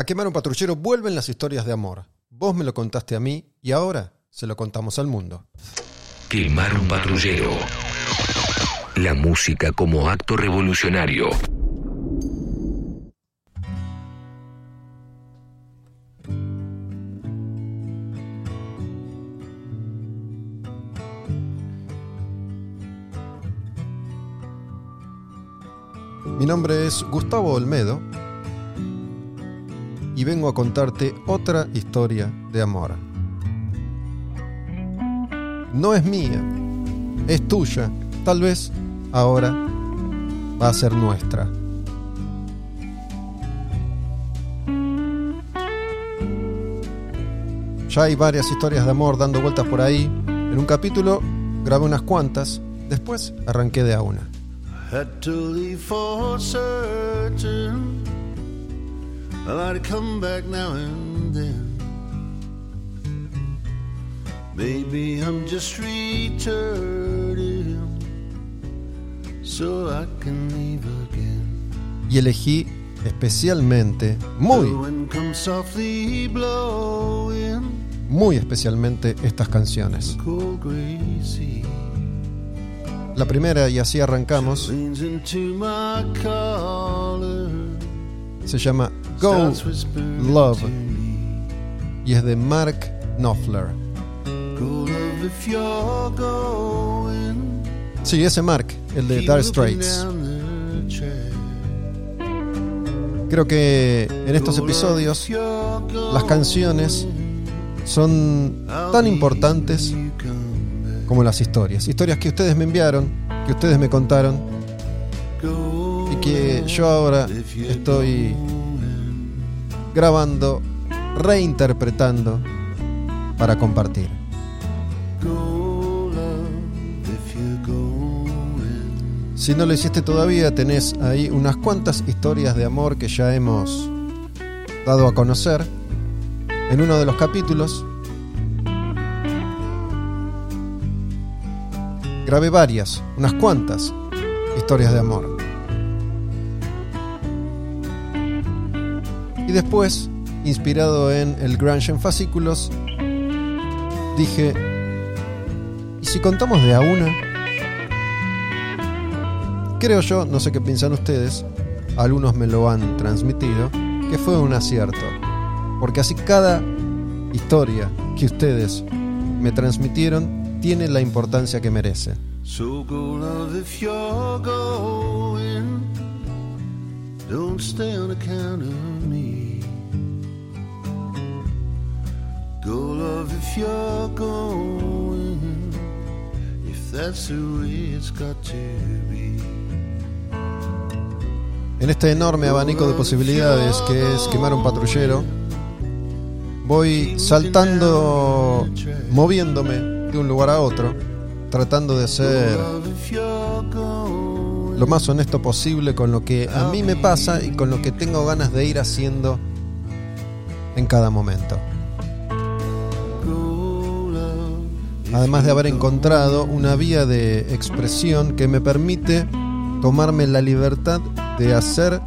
A quemar un patrullero vuelven las historias de amor. Vos me lo contaste a mí y ahora se lo contamos al mundo. Quemar un patrullero. La música como acto revolucionario. Mi nombre es Gustavo Olmedo y vengo a contarte otra historia de amor. No es mía, es tuya, tal vez ahora va a ser nuestra. Ya hay varias historias de amor dando vueltas por ahí. En un capítulo grabé unas cuantas, después arranqué de a una. Well, I'd come back now and then. Maybe I'm just returning so I can leave again. Y elegí especialmente, muy, muy especialmente estas canciones. La primera, y así arrancamos, se llama Go Love y es de Mark Knopfler. Sí, ese Mark, el de looking Straits. Creo que en estos episodios las canciones son tan importantes como las historias. Historias que ustedes me enviaron, que ustedes me contaron yo ahora estoy grabando, reinterpretando para compartir. Si no lo hiciste todavía, tenés ahí unas cuantas historias de amor que ya hemos dado a conocer en uno de los capítulos. Grabé varias, unas cuantas historias de amor. Y después, inspirado en el Grunge en fascículos, dije, ¿y si contamos de a una? Creo yo, no sé qué piensan ustedes, algunos me lo han transmitido, que fue un acierto. Porque así cada historia que ustedes me transmitieron tiene la importancia que merece. Go love if you're going. If that's the way it's got to be. En este enorme abanico de posibilidades que es quemar un patrullero, voy saltando, moviéndome de un lugar a otro, tratando de ser lo más honesto posible con lo que a mí me pasa y con lo que tengo ganas de ir haciendo en cada momento. Además de haber encontrado una vía de expresión que me permite tomarme la libertad de hacer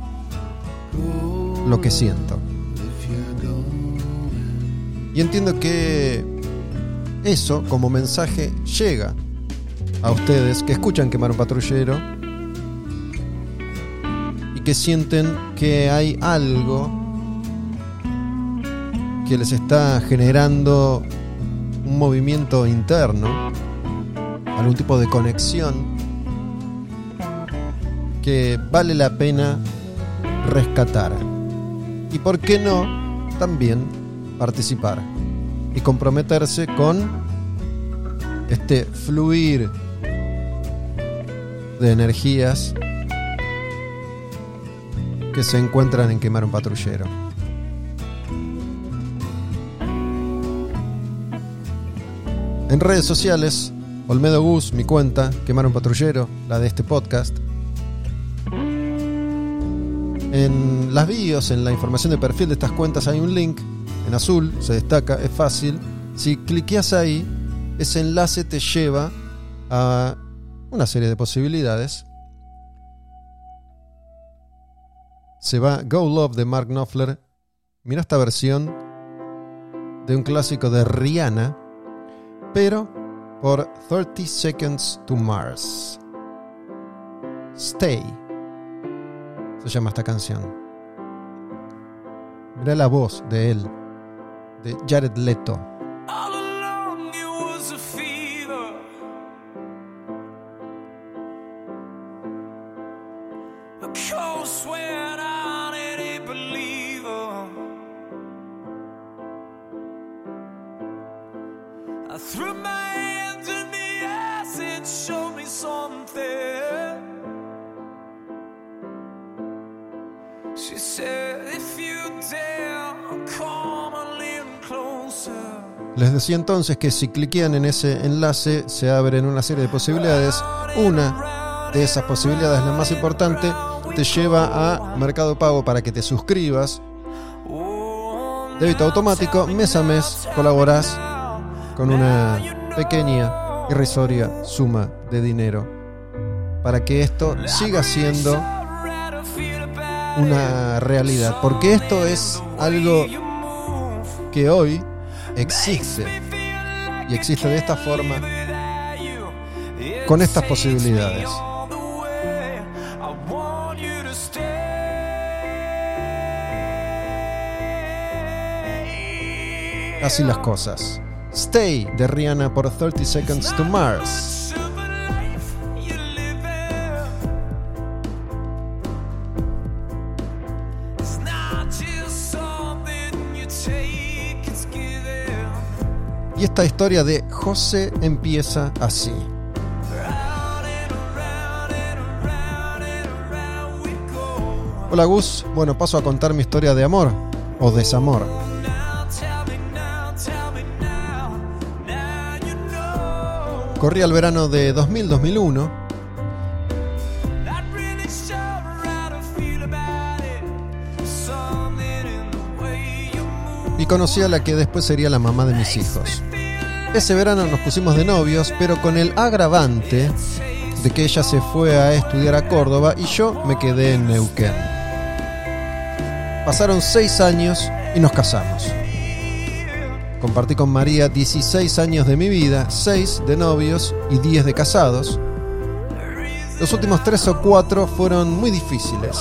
lo que siento. Y entiendo que eso como mensaje llega a ustedes que escuchan quemar un patrullero y que sienten que hay algo que les está generando un movimiento interno, algún tipo de conexión que vale la pena rescatar. Y por qué no, también participar y comprometerse con este fluir de energías que se encuentran en quemar un patrullero. En redes sociales, Olmedo Gus, mi cuenta, Quemar un Patrullero, la de este podcast. En las bios, en la información de perfil de estas cuentas hay un link en azul, se destaca, es fácil. Si cliqueas ahí, ese enlace te lleva a una serie de posibilidades. Se va Go Love de Mark Knopfler Mira esta versión de un clásico de Rihanna, pero por 30 Seconds to Mars. Stay se llama esta canción. Mira la voz de él, de Jared Leto. Decía entonces que si cliquean en ese enlace se abren una serie de posibilidades. Una de esas posibilidades, la más importante, te lleva a Mercado Pago para que te suscribas. Débito automático, mes a mes colaborás con una pequeña, irrisoria suma de dinero para que esto siga siendo una realidad. Porque esto es algo que hoy existe y existe de esta forma con estas posibilidades. Así las cosas. Stay de Rihanna por 30 Seconds to Mars. Y esta historia de José empieza así. Hola Gus, bueno, paso a contar mi historia de amor o desamor. Corría el verano de 2000-2001 conocí a la que después sería la mamá de mis hijos. Ese verano nos pusimos de novios, pero con el agravante de que ella se fue a estudiar a Córdoba y yo me quedé en Neuquén. Pasaron seis años y nos casamos. Compartí con María 16 años de mi vida, 6 de novios y 10 de casados. Los últimos 3 o 4 fueron muy difíciles.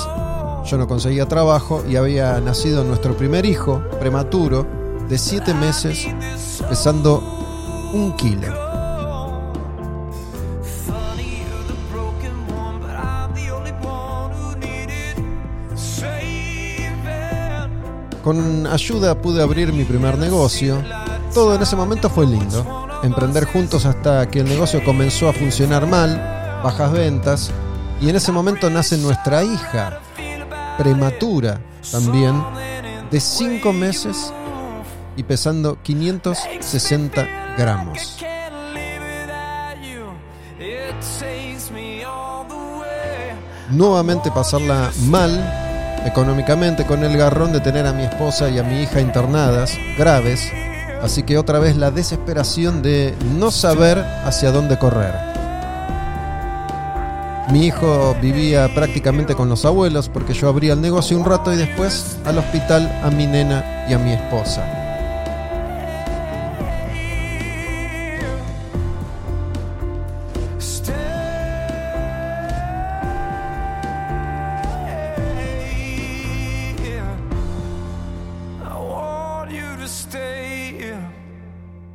Yo no conseguía trabajo y había nacido nuestro primer hijo, prematuro, de 7 meses, pesando un kilo. Con ayuda pude abrir mi primer negocio. Todo en ese momento fue lindo. Emprender juntos hasta que el negocio comenzó a funcionar mal, bajas ventas, y en ese momento nace nuestra hija, prematura también, de 5 meses y pesando 560 gramos. Nuevamente pasarla mal económicamente con el garrón de tener a mi esposa y a mi hija internadas, graves, así que otra vez la desesperación de no saber hacia dónde correr. Mi hijo vivía prácticamente con los abuelos porque yo abría el negocio un rato y después al hospital a mi nena y a mi esposa.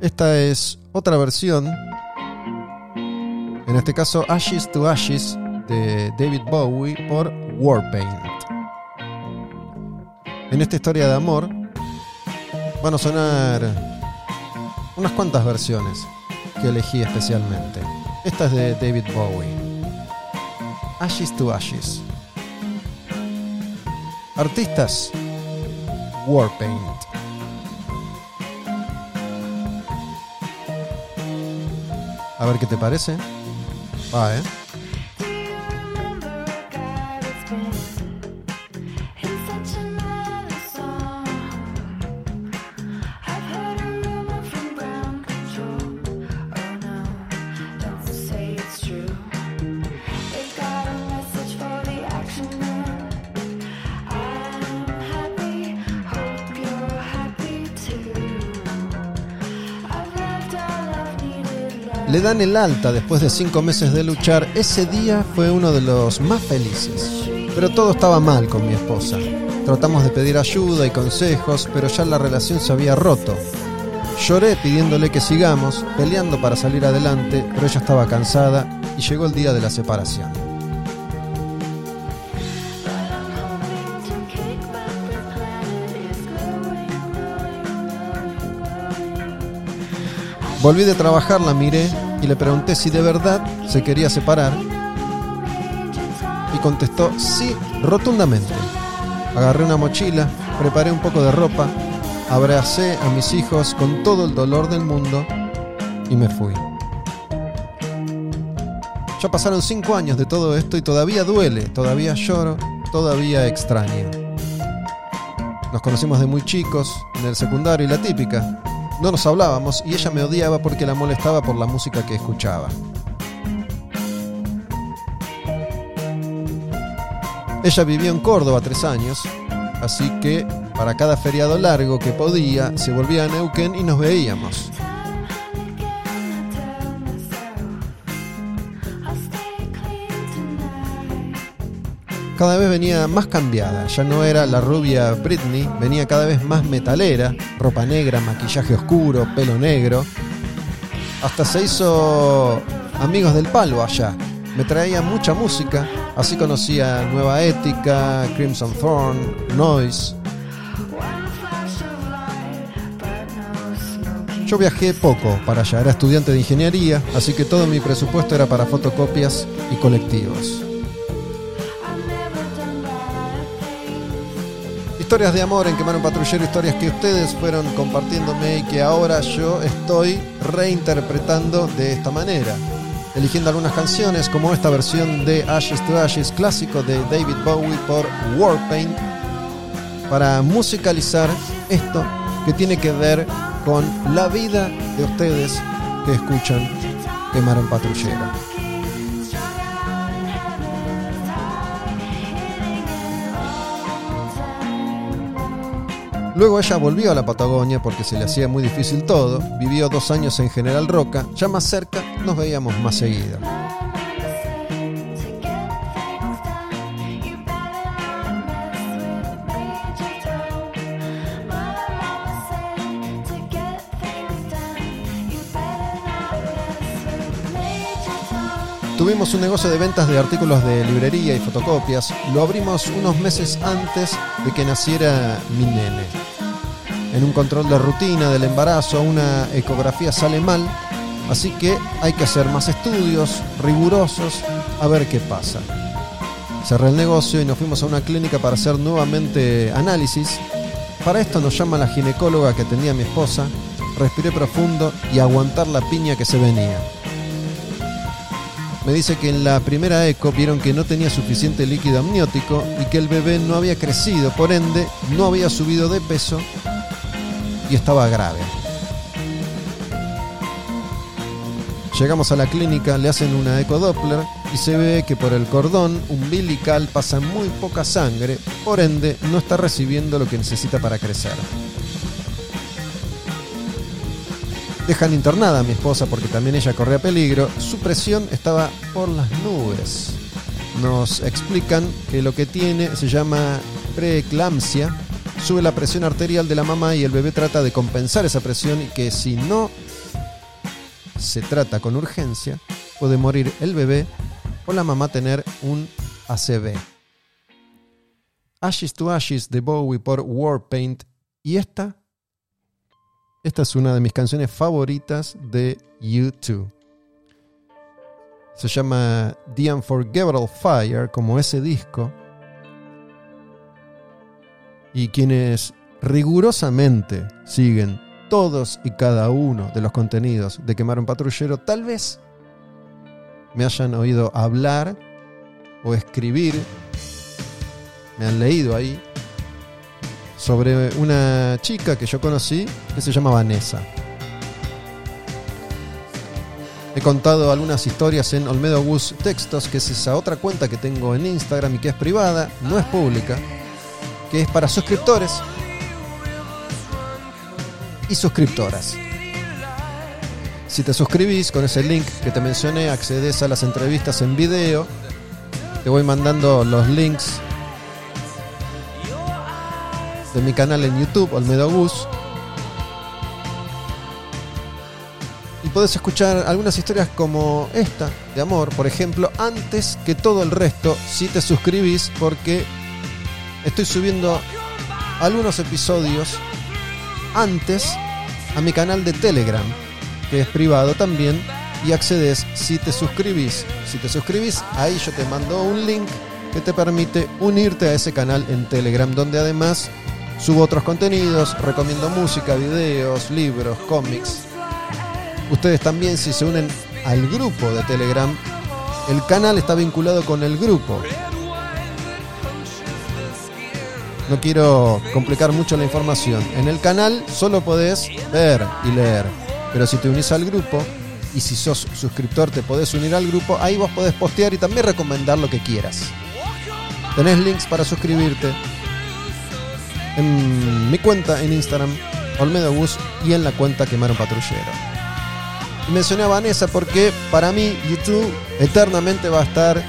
Esta es otra versión, en este caso Ashes to Ashes de David Bowie por Warpaint. En esta historia de amor van a sonar unas cuantas versiones que elegí especialmente. Esta es de David Bowie. Ashes to Ashes. Artistas Warpaint. A ver qué te parece. Va, ¿eh? Le dan el alta después de cinco meses de luchar, ese día fue uno de los más felices. Pero todo estaba mal con mi esposa. Tratamos de pedir ayuda y consejos, pero ya la relación se había roto. Lloré pidiéndole que sigamos, peleando para salir adelante, pero ella estaba cansada y llegó el día de la separación. Volví de trabajar, la miré y le pregunté si de verdad se quería separar y contestó sí rotundamente. Agarré una mochila, preparé un poco de ropa, abracé a mis hijos con todo el dolor del mundo y me fui. Ya pasaron cinco años de todo esto y todavía duele, todavía lloro, todavía extraño. Nos conocimos de muy chicos, en el secundario y la típica. No nos hablábamos y ella me odiaba porque la molestaba por la música que escuchaba. Ella vivió en Córdoba tres años, así que para cada feriado largo que podía, se volvía a Neuquén y nos veíamos. Cada vez venía más cambiada, ya no era la rubia Britney, venía cada vez más metalera, ropa negra, maquillaje oscuro, pelo negro. Hasta se hizo amigos del palo allá. Me traía mucha música, así conocía Nueva Ética, Crimson Thorn, Noise. Yo viajé poco para allá, era estudiante de ingeniería, así que todo mi presupuesto era para fotocopias y colectivos. Historias de amor en Quemar un Patrullero, historias que ustedes fueron compartiéndome y que ahora yo estoy reinterpretando de esta manera. Eligiendo algunas canciones como esta versión de Ashes to Ashes, clásico de David Bowie por Warpaint, para musicalizar esto que tiene que ver con la vida de ustedes que escuchan Quemar un Patrullero. Luego ella volvió a la Patagonia porque se le hacía muy difícil todo, vivió dos años en General Roca, ya más cerca nos veíamos más seguido. Tuvimos un negocio de ventas de artículos de librería y fotocopias. Lo abrimos unos meses antes de que naciera mi nene. En un control de rutina del embarazo, una ecografía sale mal, así que hay que hacer más estudios rigurosos a ver qué pasa. Cerré el negocio y nos fuimos a una clínica para hacer nuevamente análisis. Para esto nos llama la ginecóloga que atendía a mi esposa. Respiré profundo y aguantar la piña que se venía. Me dice que en la primera eco vieron que no tenía suficiente líquido amniótico y que el bebé no había crecido, por ende no había subido de peso y estaba grave. Llegamos a la clínica, le hacen una ecodoppler y se ve que por el cordón umbilical pasa muy poca sangre, por ende no está recibiendo lo que necesita para crecer. Dejan internada a mi esposa porque también ella corría peligro. Su presión estaba por las nubes. Nos explican que lo que tiene se llama preeclampsia. Sube la presión arterial de la mamá y el bebé trata de compensar esa presión y que si no se trata con urgencia, puede morir el bebé o la mamá tener un ACV. Ashes to Ashes de Bowie por Warpaint. Y esta esta es una de mis canciones favoritas de U2. Se llama The Unforgettable Fire, como ese disco. Y quienes rigurosamente siguen todos y cada uno de los contenidos de Quemar un Patrullero, tal vez me hayan oído hablar o escribir, me han leído ahí sobre una chica que yo conocí que se llama Vanessa. He contado algunas historias en Olmedo Gus Textos, que es esa otra cuenta que tengo en Instagram y que es privada, no es pública, que es para suscriptores y suscriptoras. Si te suscribís con ese link que te mencioné, accedes a las entrevistas en video. Te voy mandando los links de mi canal en YouTube, Olmedo Gus. Y podés escuchar algunas historias como esta de amor, por ejemplo, antes que todo el resto, si te suscribís, porque estoy subiendo algunos episodios antes a mi canal de Telegram, que es privado también, y accedes si te suscribís. Si te suscribís, ahí yo te mando un link que te permite unirte a ese canal en Telegram, donde además subo otros contenidos, recomiendo música, videos, libros, cómics. Ustedes también si se unen al grupo de Telegram, el canal está vinculado con el grupo. No quiero complicar mucho la información. En el canal solo podés ver y leer. Pero si te unís al grupo y si sos suscriptor te podés unir al grupo, ahí vos podés postear y también recomendar lo que quieras. Tenés links para suscribirte en mi cuenta en Instagram, Olmedo Bus, y en la cuenta Quemar un Patrullero. Y mencioné a Vanessa porque para mí YouTube eternamente va a estar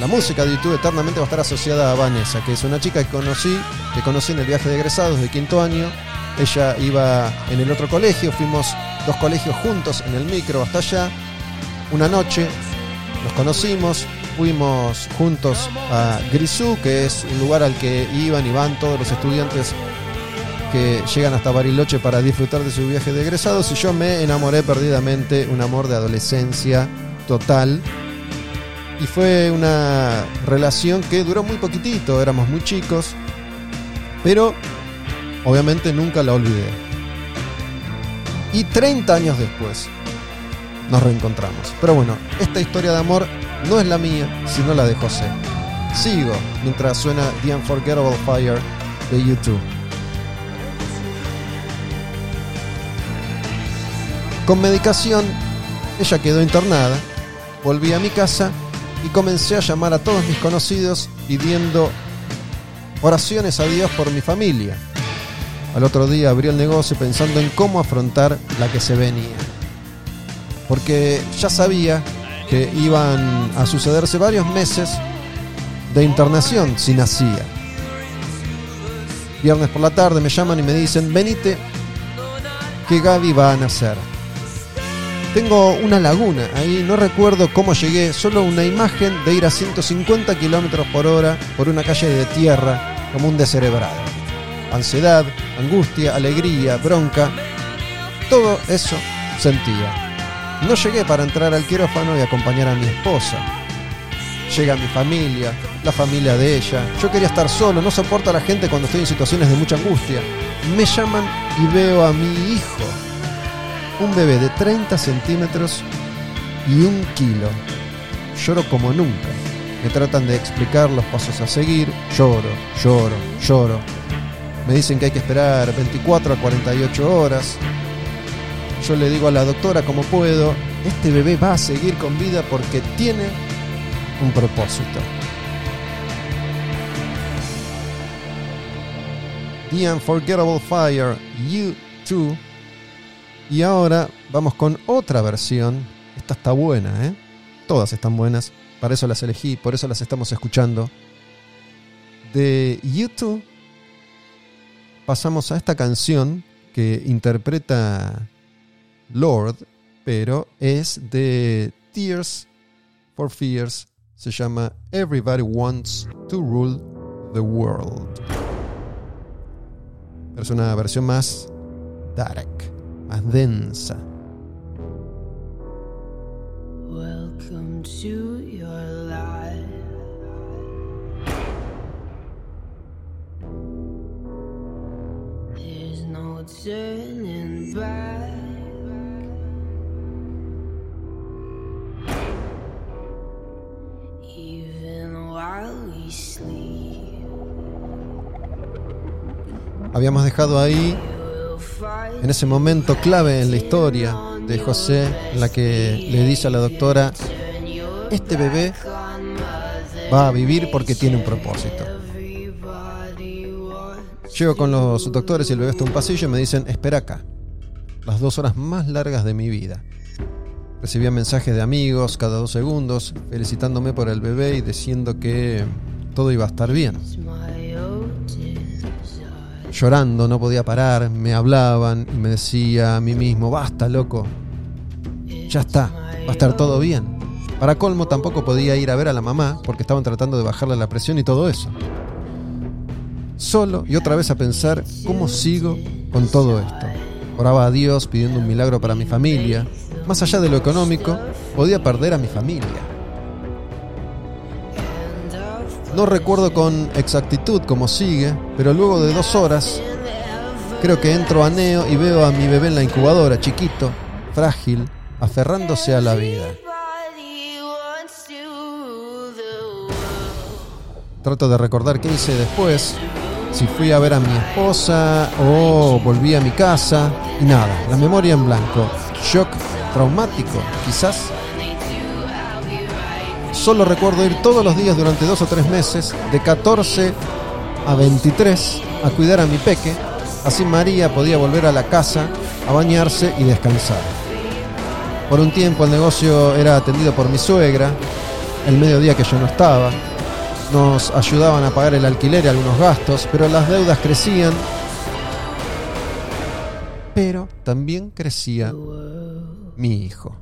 la música de YouTube eternamente va a estar asociada a Vanessa, que es una chica que conocí, que conocí en el viaje de egresados de quinto año. Ella iba en el otro colegio, fuimos dos colegios juntos en el micro hasta allá. Una noche nos conocimos, fuimos juntos a Grisú, que es un lugar al que iban y van todos los estudiantes que llegan hasta Bariloche para disfrutar de su viaje de egresados y yo me enamoré perdidamente, un amor de adolescencia total y fue una relación que duró muy poquitito, éramos muy chicos, pero obviamente nunca la olvidé. Y 30 años después nos reencontramos. Pero bueno, esta historia de amor no es la mía, sino la de José. Sigo mientras suena The Unforgettable Fire de YouTube. Con medicación, ella quedó internada, volví a mi casa y comencé a llamar a todos mis conocidos pidiendo oraciones a Dios por mi familia. Al otro día abrí el negocio pensando en cómo afrontar la que se venía. Porque ya sabía que iban a sucederse varios meses de internación si nacía. Viernes por la tarde me llaman y me dicen, venite, que Gaby va a nacer. Tengo una laguna ahí, no recuerdo cómo llegué, solo una imagen de ir a 150 kilómetros por hora por una calle de tierra como un descerebrado. Ansiedad, angustia, alegría, bronca, todo eso sentía. No llegué para entrar al quirófano y acompañar a mi esposa. Llega mi familia, la familia de ella. Yo quería estar solo, no soporto a la gente cuando estoy en situaciones de mucha angustia. Me llaman y veo a mi hijo un bebé de 30 centímetros y un kilo. Lloro como nunca. Me tratan de explicar los pasos a seguir. Lloro, lloro, lloro. Me dicen que hay que esperar 24 a 48 horas. Yo le digo a la doctora como puedo, este bebé va a seguir con vida porque tiene un propósito. The Unforgettable Fire, You Too y ahora vamos con otra versión. Esta está buena, ¿eh? Todas están buenas. Para eso las elegí, por eso las estamos escuchando. De YouTube pasamos a esta canción que interpreta Lord, pero es de Tears for Fears. Se llama Everybody Wants to Rule the World. Pero es una versión más dark más densa. Welcome to your life. There's no turning back. Habíamos dejado ahí, en ese momento clave en la historia de José, en la que le dice a la doctora, este bebé va a vivir porque tiene un propósito. Llego con los doctores y el bebé está en un pasillo y me dicen, espera acá, las dos horas más largas de mi vida. Recibía mensajes de amigos cada dos segundos felicitándome por el bebé y diciendo que todo iba a estar bien. Llorando, no podía parar, me hablaban y me decía a mí mismo, basta, loco, ya está, va a estar todo bien. Para colmo tampoco podía ir a ver a la mamá porque estaban tratando de bajarle la presión y todo eso. Solo y otra vez a pensar cómo sigo con todo esto. Oraba a Dios pidiendo un milagro para mi familia. Más allá de lo económico, podía perder a mi familia. No recuerdo con exactitud cómo sigue, pero luego de dos horas creo que entro a Neo y veo a mi bebé en la incubadora, chiquito, frágil, aferrándose a la vida. Trato de recordar qué hice después, si fui a ver a mi esposa o volví a mi casa y nada, la memoria en blanco, shock traumático, quizás. Solo recuerdo ir todos los días durante dos o tres meses, de 14 a 23, a cuidar a mi peque, así María podía volver a la casa a bañarse y descansar. Por un tiempo el negocio era atendido por mi suegra, el mediodía que yo no estaba, nos ayudaban a pagar el alquiler y algunos gastos, pero las deudas crecían. Pero también crecía mi hijo.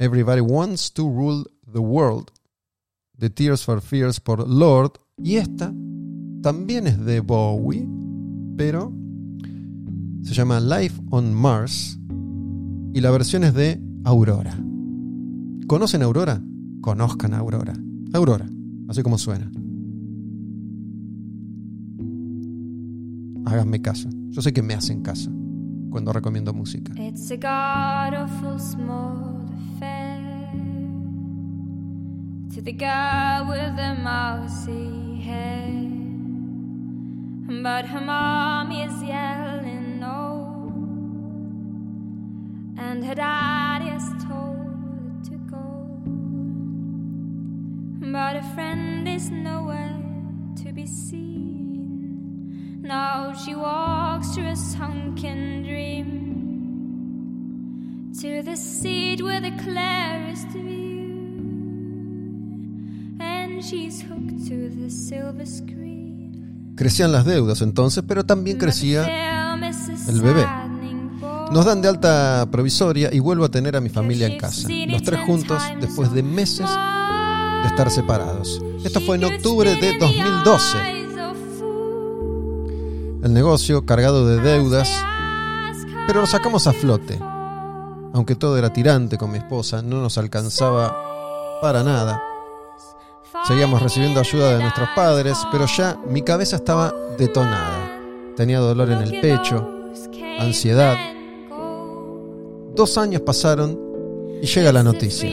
Everybody wants to rule the world. The Tears for Fears por Lord. Y esta también es de Bowie, pero se llama Life on Mars. Y la versión es de Aurora. ¿Conocen Aurora? Conozcan Aurora. Aurora, así como suena. Háganme caso. Yo sé que me hacen caso cuando recomiendo música. It's a god affair to the girl with the mousy hair, but her mom is yelling no, and her daddy is told to go, but a friend is nowhere to be seen. Now she walks through a sunken dream to the seat with the clearest view, and she's hooked to the silver screen. Crecían las deudas entonces, pero también crecía el bebé. Nos dan de alta provisoria y vuelvo a tener a mi familia en casa. Los tres juntos después de meses de estar separados. Esto fue en octubre de 2012. El negocio cargado de deudas, pero lo sacamos a flote. Aunque todo era tirante con mi esposa, no nos alcanzaba para nada. Seguíamos recibiendo ayuda de nuestros padres, pero ya mi cabeza estaba detonada. Tenía dolor en el pecho, ansiedad. Dos años pasaron y llega la noticia.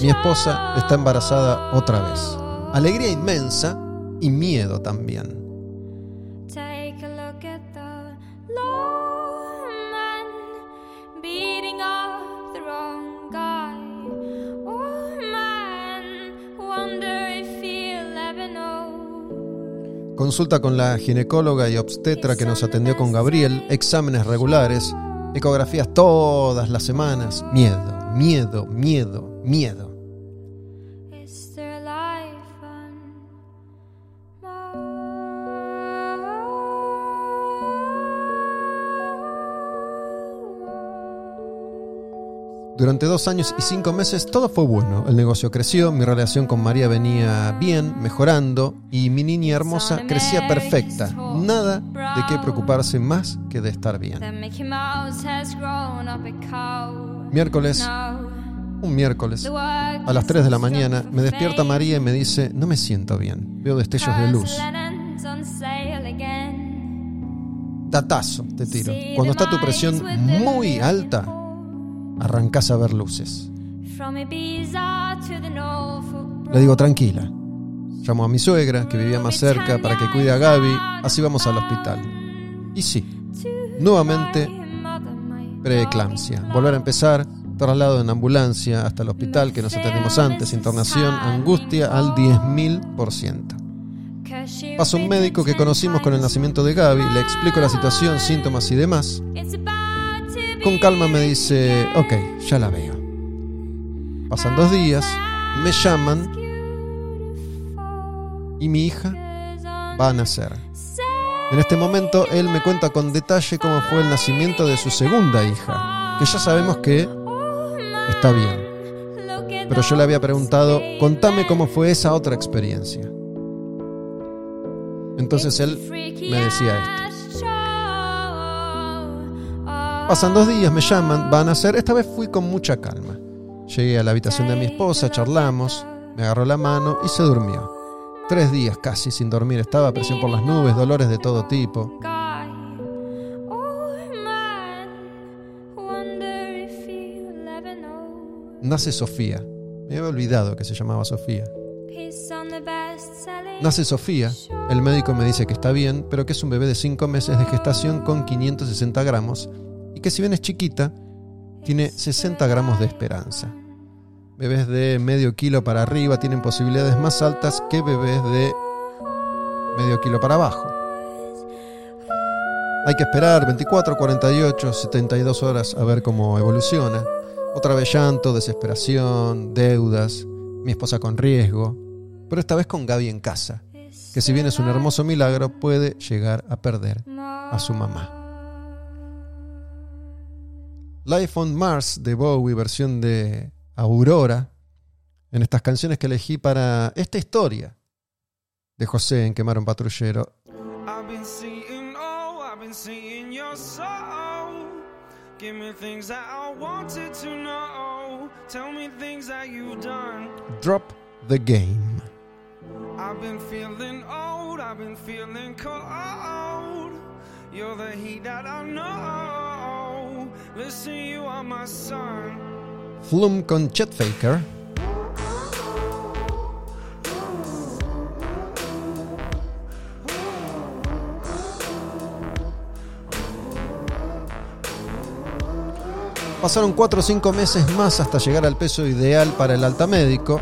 Mi esposa está embarazada otra vez. Alegría inmensa y miedo también. Consulta con la ginecóloga y obstetra que nos atendió con Gabriel, exámenes regulares, ecografías todas las semanas. Miedo, miedo, miedo, miedo. Durante dos años y cinco meses todo fue bueno. El negocio creció, mi relación con María venía bien, mejorando, y mi niña hermosa crecía perfecta. Nada de qué preocuparse más que de estar bien. Miércoles, un miércoles, a las 3 de la mañana, me despierta. María y me dice, no me siento bien, veo destellos de luz. Datazo te tiro. Cuando está tu presión muy alta, arrancás a ver luces. Le digo, tranquila. Llamo a mi suegra, que vivía más cerca, para que cuide a Gaby. Así vamos al hospital. Y sí, nuevamente preeclampsia. Volver a empezar, traslado en ambulancia hasta el hospital que nos atendimos antes, internación, angustia al 10.000%. Pasa un médico que conocimos con el nacimiento de Gaby, le explico la situación, síntomas y demás. Con calma me dice, ok, ya la veo. Pasan dos días, me llaman y mi hija va a nacer. En este momento él me cuenta con detalle cómo fue el nacimiento de su segunda hija, que ya sabemos que está bien. Pero yo le había preguntado, contame cómo fue esa otra experiencia. Entonces él me decía esto. Pasan dos días, me llaman, van a hacer. Esta vez fui con mucha calma. Llegué a la habitación de mi esposa, charlamos, me agarró la mano y se durmió. Tres días casi sin dormir, estaba presión por las nubes, dolores de todo tipo. Nace Sofía. Me había olvidado que se llamaba Sofía. Nace Sofía. El médico me dice que está bien, pero que es un bebé de 5 meses de gestación con 560 gramos que si bien es chiquita, tiene 60 gramos de esperanza. Bebés de medio kilo para arriba tienen posibilidades más altas que bebés de medio kilo para abajo. Hay que esperar 24, 48, 72 horas a ver cómo evoluciona. Otra vez llanto, desesperación, deudas, mi esposa con riesgo, pero esta vez con Gaby en casa, que si bien es un hermoso milagro, puede llegar a perder a su mamá. Life on Mars de Bowie, versión de Aurora, en estas canciones que elegí para esta historia de José en Quemar un Patrullero. I've been seeing, oh, I've been seeing your soul. Give me things that I wanted to know. Tell me things that you've done. Drop the Game. I've been feeling old, I've been feeling cold. You're the heat that I know. Flume con Chet Faker. Pasaron 4 o 5 meses más hasta llegar al peso ideal para el alta médico,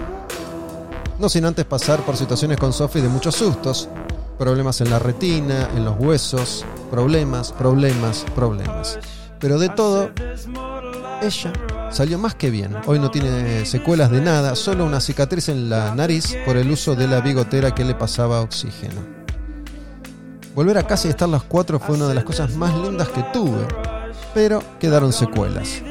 no sin antes pasar por situaciones con Sophie de muchos sustos, problemas en la retina, en los huesos, problemas, problemas, problemas. Pero de todo, ella salió más que bien. Hoy no tiene secuelas de nada, solo una cicatriz en la nariz por el uso de la bigotera que le pasaba oxígeno. Volver a casa y estar los cuatro fue una de las cosas más lindas que tuve, pero quedaron secuelas.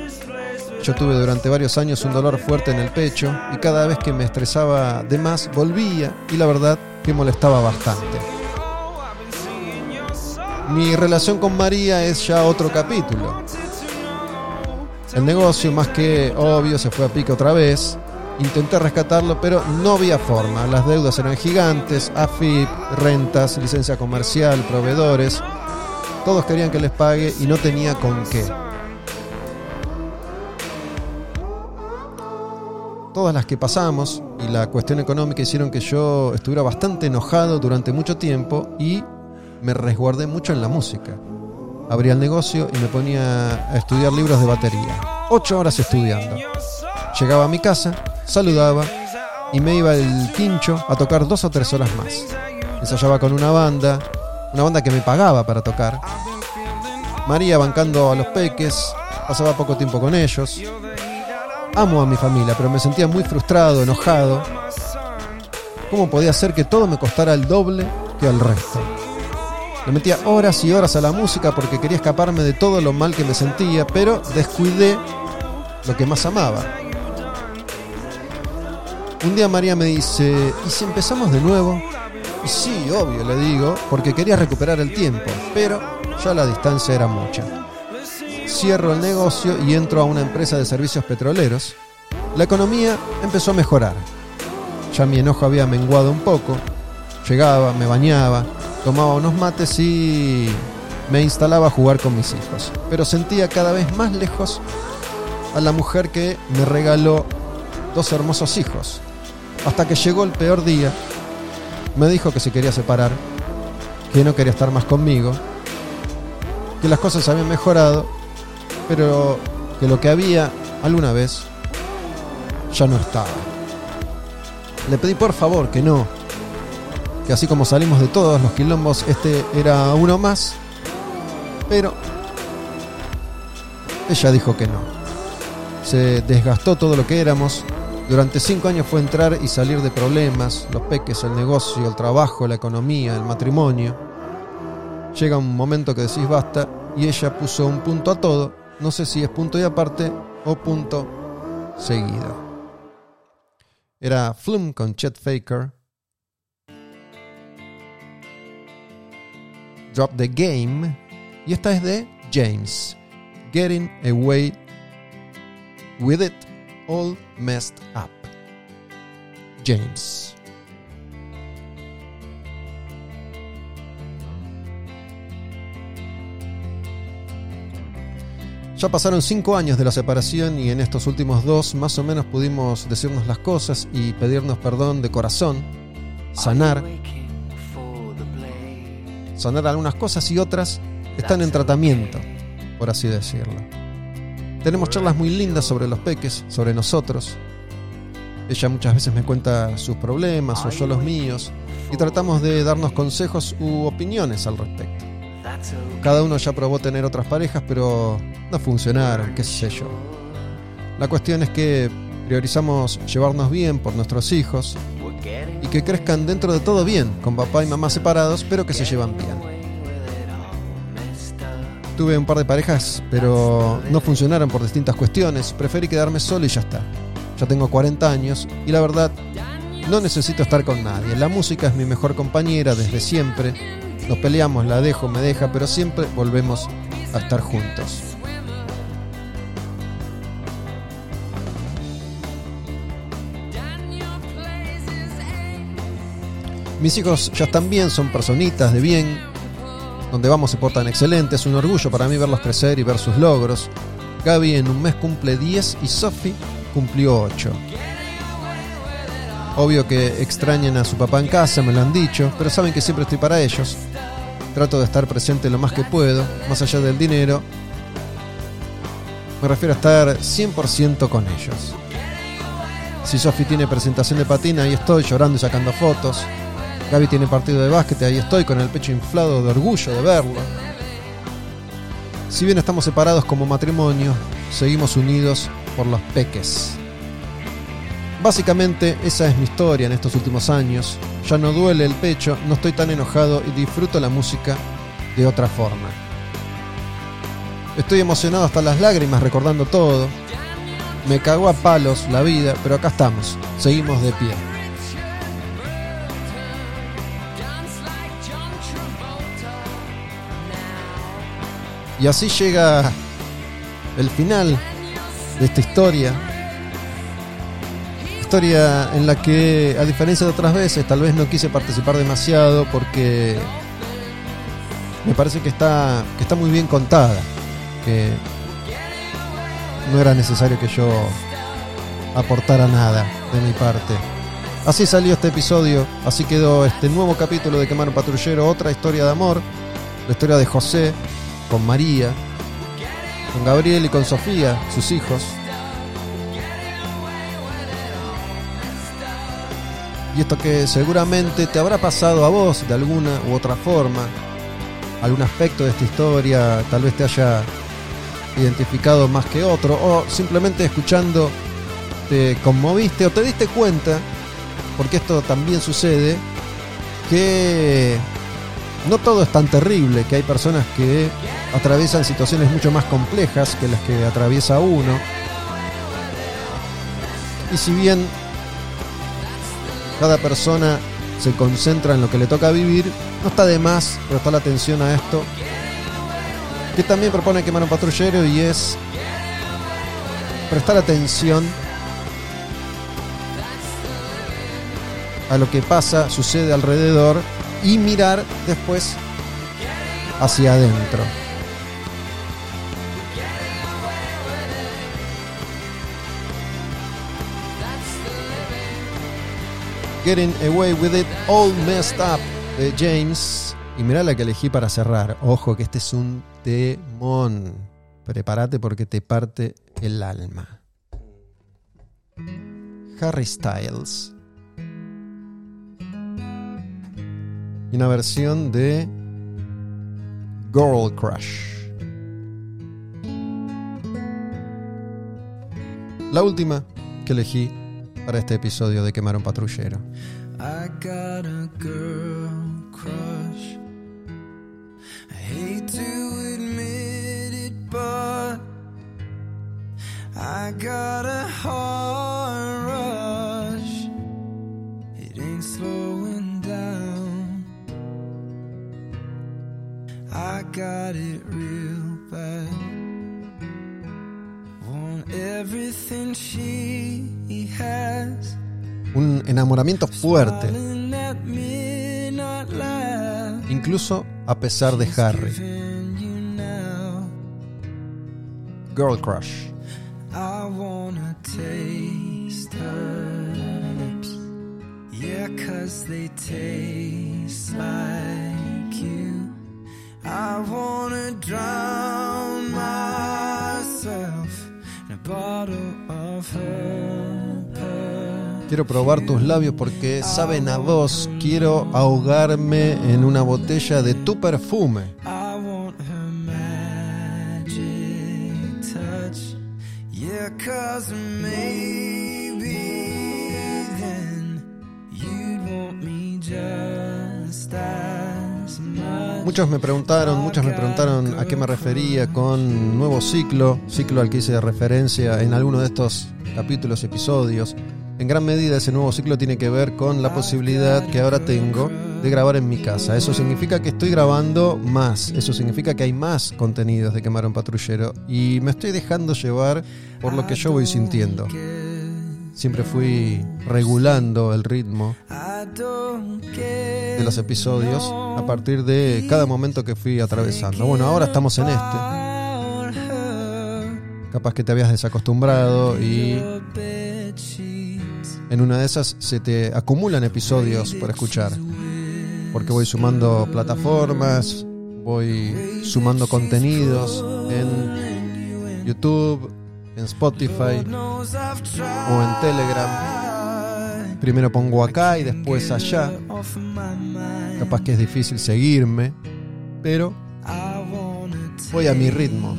Yo tuve durante varios años un dolor fuerte en el pecho y cada vez que me estresaba de más volvía y la verdad que molestaba bastante. Mi relación con María es ya otro capítulo. El negocio, más que obvio, se fue a pique otra vez. Intenté rescatarlo, pero no había forma. Las deudas eran gigantes, AFIP, rentas, licencia comercial, proveedores. Todos querían que les pague y no tenía con qué. Todas las que pasamos y la cuestión económica hicieron que yo estuviera bastante enojado durante mucho tiempo y me resguardé mucho en la música. Abría el negocio y me ponía a estudiar libros de batería. Ocho horas estudiando. Llegaba a mi casa, saludaba y me iba el quincho a tocar dos o tres horas más. Ensayaba con una banda, una banda que me pagaba para tocar. María bancando a los peques, pasaba poco tiempo con ellos. Amo a mi familia, pero me sentía muy frustrado, enojado. ¿Cómo podía ser que todo me costara el doble que al resto? Le metía horas y horas a la música porque quería escaparme de todo lo mal que me sentía, pero descuidé lo que más amaba. Un día María me dice, ¿y si empezamos de nuevo? Sí, obvio, le digo, porque quería recuperar el tiempo, pero ya la distancia era mucha. Cierro el negocio y entro a una empresa de servicios petroleros. La economía empezó a mejorar. Ya mi enojo había menguado un poco. Llegaba, me bañaba, tomaba unos mates y me instalaba a jugar con mis hijos. Pero sentía cada vez más lejos a la mujer que me regaló dos hermosos hijos. Hasta que llegó el peor día, me dijo que se quería separar, que no quería estar más conmigo, que las cosas habían mejorado, pero que lo que había alguna vez ya no estaba. Le pedí por favor que no, que así como salimos de todos los quilombos, este era uno más. Pero ella dijo que no. Se desgastó todo lo que éramos. Durante cinco años fue entrar y salir de problemas, los peques, el negocio, el trabajo, la economía, el matrimonio. Llega un momento que decís basta y ella puso un punto a todo. No sé si es punto y aparte o punto seguido. Era Flume con Chet Faker. Drop the Game. Y esta es de James. Getting Away with It All Messed Up. James. Ya pasaron cinco años de la separación y en estos últimos dos más o menos pudimos decirnos las cosas y pedirnos perdón de corazón, sanar, sanar algunas cosas y otras están en tratamiento, por así decirlo. Tenemos charlas muy lindas sobre los peques, sobre nosotros. Ella muchas veces me cuenta sus problemas o yo los míos y tratamos de darnos consejos u opiniones al respecto. Cada uno ya probó tener otras parejas, pero no funcionaron, qué sé yo. La cuestión es que priorizamos llevarnos bien por nuestros hijos y que crezcan dentro de todo bien, con papá y mamá separados, pero que se llevan bien. Tuve un par de parejas, pero no funcionaron por distintas cuestiones. Preferí quedarme solo y ya está. Ya tengo 40 años y la verdad, no necesito estar con nadie. La música es mi mejor compañera desde siempre nos peleamos, la dejo, me deja, pero siempre volvemos a estar juntos. Mis hijos ya están bien, son personitas de bien. Donde vamos se portan excelentes, es un orgullo para mí verlos crecer y ver sus logros. Gaby en un mes cumple 10 y Sophie cumplió 8. Obvio que extrañan a su papá en casa, me lo han dicho, pero saben que siempre estoy para ellos. Trato de estar presente lo más que puedo, más allá del dinero. Me refiero a estar 100% con ellos. Si Sofi tiene presentación de patina, ahí estoy llorando y sacando fotos. Gaby tiene partido de básquet, ahí estoy con el pecho inflado de orgullo de verlo. Si bien estamos separados como matrimonio, seguimos unidos por los peques. Básicamente esa es mi historia en estos últimos años. Ya no duele el pecho, no estoy tan enojado y disfruto la música de otra forma. Estoy emocionado hasta las lágrimas recordando todo. Me cagó a palos la vida, pero acá estamos, seguimos de pie. Y así llega el final de esta historia. Historia en la que, a diferencia de otras veces, tal vez no quise participar demasiado porque me parece que está, que está muy bien contada. Que no era necesario que yo aportara nada de mi parte. Así salió este episodio, así quedó este nuevo capítulo de Quemar Patrullero, otra historia de amor, la historia de José con María, con Gabriel y con Sofía, sus hijos. Y esto que seguramente te habrá pasado a vos de alguna u otra forma, algún aspecto de esta historia tal vez te haya identificado más que otro, o simplemente escuchando te conmoviste o te diste cuenta, porque esto también sucede, que no todo es tan terrible, que hay personas que atraviesan situaciones mucho más complejas que las que atraviesa uno. Y si bien cada persona se concentra en lo que le toca vivir, no está de más prestar atención a esto, que también propone quemar un patrullero y es prestar atención a lo que pasa, sucede alrededor y mirar después hacia adentro. Getting Away with It All Messed Up de James. Y mirá la que elegí para cerrar. Ojo que este es un temón. Prepárate porque te parte el alma. Harry Styles. Y una versión de Girl Crush. La última que elegí para este episodio de Quemar un Patrullero. I got a girl crush. I hate to admit it, but I got a heart rush. It ain't slowing got it real bad. Want everything she has. Un enamoramiento fuerte, incluso a pesar de Harry. Girl Crush. I wanna taste her lips. Yeah, cause they taste like you. I wanna drown myself in a bottle of her. Quiero probar tus labios porque saben a vos. Quiero ahogarme en una botella de tu perfume. I want her magic touch. Yeah, cause Muchos me preguntaron, muchos me preguntaron a qué me refería con nuevo ciclo, ciclo al que hice referencia en alguno de estos capítulos, episodios. En gran medida ese nuevo ciclo tiene que ver con la posibilidad que ahora tengo de grabar en mi casa. Eso significa que estoy grabando más, eso significa que hay más contenidos de Quemar un Patrullero y me estoy dejando llevar por lo que yo voy sintiendo. Siempre fui regulando el ritmo de los episodios a partir de cada momento que fui atravesando. Bueno, ahora estamos en este. Capaz que te habías desacostumbrado y en una de esas se te acumulan episodios por escuchar. Porque voy sumando plataformas, voy sumando contenidos en YouTube, en Spotify o en Telegram. Primero pongo acá y después allá. Capaz que es difícil seguirme, pero voy a mi ritmo.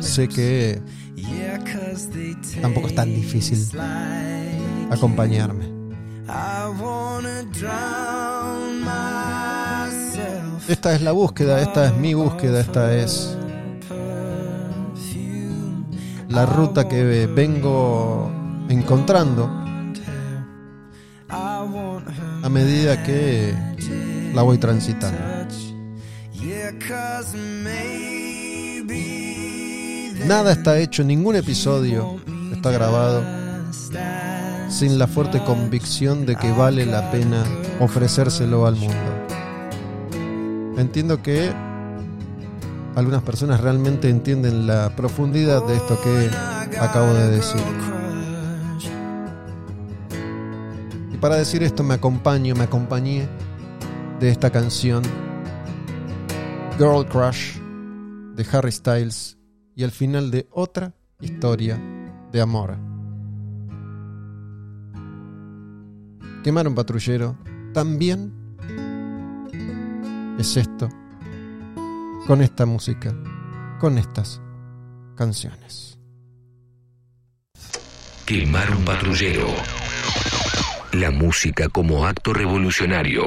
Sé que tampoco es tan difícil acompañarme. Esta es la búsqueda, esta es mi búsqueda, esta es. La ruta que vengo encontrando a medida que la voy transitando. Nada está hecho, ningún episodio está grabado sin la fuerte convicción de que vale la pena ofrecérselo al mundo. Entiendo que algunas personas realmente entienden la profundidad de esto que acabo de decir. Y para decir esto me acompaño, me acompañé de esta canción Girl Crush de Harry Styles y el final de otra historia de amor. Quemar un patrullero también es esto, con esta música, con estas canciones. Quemar un patrullero. La música como acto revolucionario.